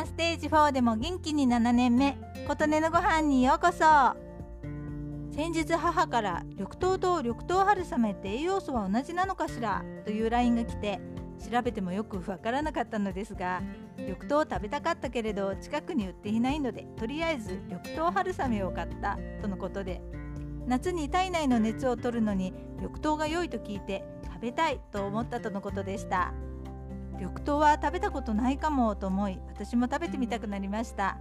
さんステージ4でも元気に7年目。琴音のご飯にようこそ。先日母から緑豆と緑豆春雨って栄養素は同じなのかしら？という LINE が来て調べてもよくわからなかったのですが緑豆を食べたかったけれど近くに売っていないのでとりあえず緑豆春雨を買ったとのことで。夏に体内の熱を取るのに緑豆が良いと聞いて食べたいと思ったとのことでした。緑豆は食べたことないかもと思い私も食べてみたくなりました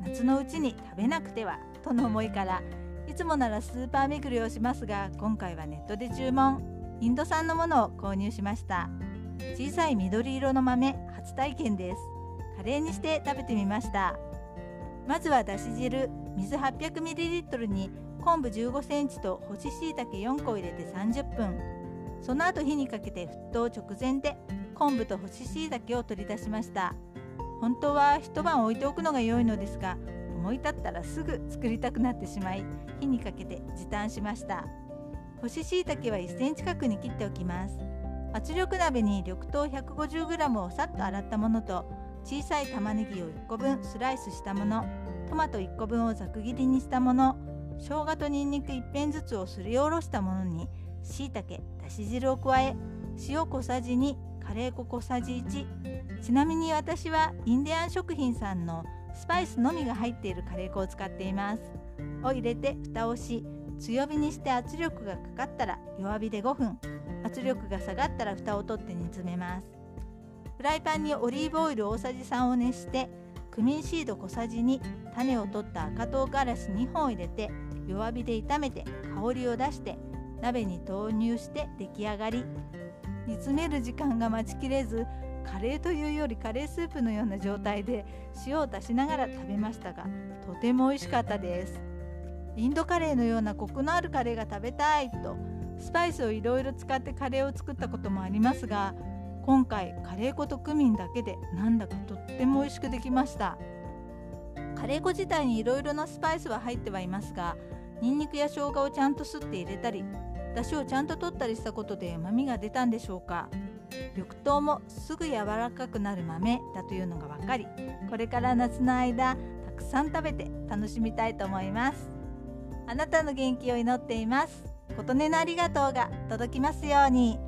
夏のうちに食べなくてはとの思いからいつもならスーパー巡りをしますが今回はネットで注文インド産のものを購入しました小さい緑色の豆初体験ですカレーにして食べてみましたまずはだし汁水 800ml に昆布15センチと干し椎茸4個入れて30分その後火にかけて沸騰直前で昆布と干し椎茸を取り出しました。本当は一晩置いておくのが良いのですが思い立ったらすぐ作りたくなってしまい火にかけて時短しました。干し椎茸は1センチ角に切っておきます。圧力鍋に緑豆 150g をさっと洗ったものと小さい玉ねぎを1個分スライスしたものトマト1個分をざく切りにしたもの生姜とにんにく1片ずつをすりおろしたものにしいたけだし汁を加え塩小さじ2カレー粉小さじ1ちなみに私はインディアン食品さんのスパイスのみが入っているカレー粉を使っています。を入れて蓋をし強火にして圧力がかかったら弱火で5分。圧力が下がったら蓋を取って煮詰めます。フライパンにオリーブオイル大さじ3を熱してクミンシード小さじ2種を取った赤唐辛子2本入れて弱火で炒めて香りを出して鍋に投入して出来上がり。煮詰める時間が待ちきれずカレーというよりカレースープのような状態で塩を足しながら食べましたがとても美味しかったです。インドカレーのようなコクのあるカレーが食べたいとスパイスをいろいろ使ってカレーを作ったこともありますが今回カレー粉とクミンだけでなんだかとっても美味しくできました。カレー粉自体にいろいろなスパイスは入ってはいますがニンニクや生姜をちゃんとすって入れたり出汁をちゃんと取ったりしたことで旨味が出たんでしょうか。緑豆もすぐ柔らかくなる豆だというのが分かりこれから夏の間たくさん食べて楽しみたいと思います。あなたの元気を祈っています。琴音のありがとうが届きますように。